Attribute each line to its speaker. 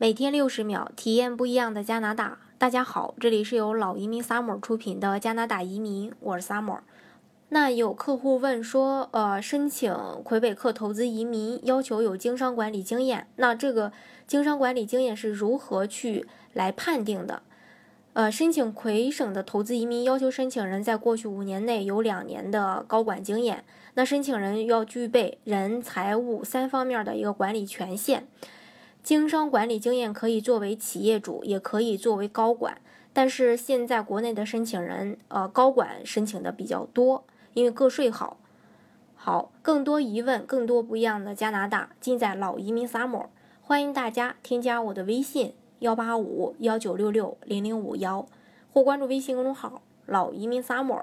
Speaker 1: 每天六十秒，体验不一样的加拿大。大家好，这里是由老移民 Summer 出品的加拿大移民，我是 Summer。那有客户问说，呃，申请魁北克投资移民要求有经商管理经验，那这个经商管理经验是如何去来判定的？呃，申请魁省的投资移民要求申请人在过去五年内有两年的高管经验，那申请人要具备人、财务三方面的一个管理权限。经商管理经验可以作为企业主，也可以作为高管。但是现在国内的申请人，呃，高管申请的比较多，因为个税好。好，更多疑问，更多不一样的加拿大，尽在老移民 summer。欢迎大家添加我的微信幺八五幺九六六零零五幺，或关注微信公众号老移民 summer，